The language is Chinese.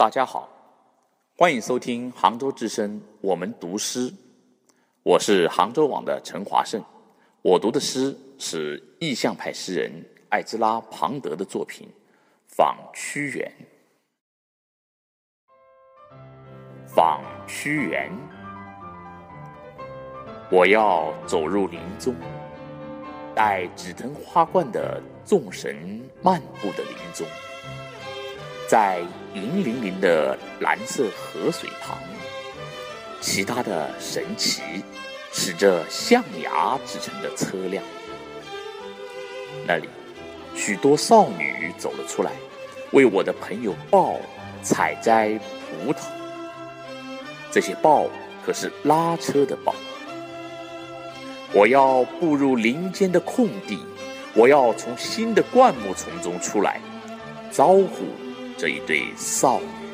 大家好，欢迎收听杭州之声，我们读诗。我是杭州网的陈华胜，我读的诗是意象派诗人艾兹拉·庞德的作品《访屈原》。访屈原，我要走入林中，带紫藤花冠的众神漫步的林中，在银铃铃的蓝色河水旁。其他的神奇是这象牙制成的车辆，那里许多少女走了出来，为我的朋友豹采摘葡萄。这些豹可是拉车的豹。我要步入林间的空地，我要从新的灌木丛中出来，招呼这一对少女。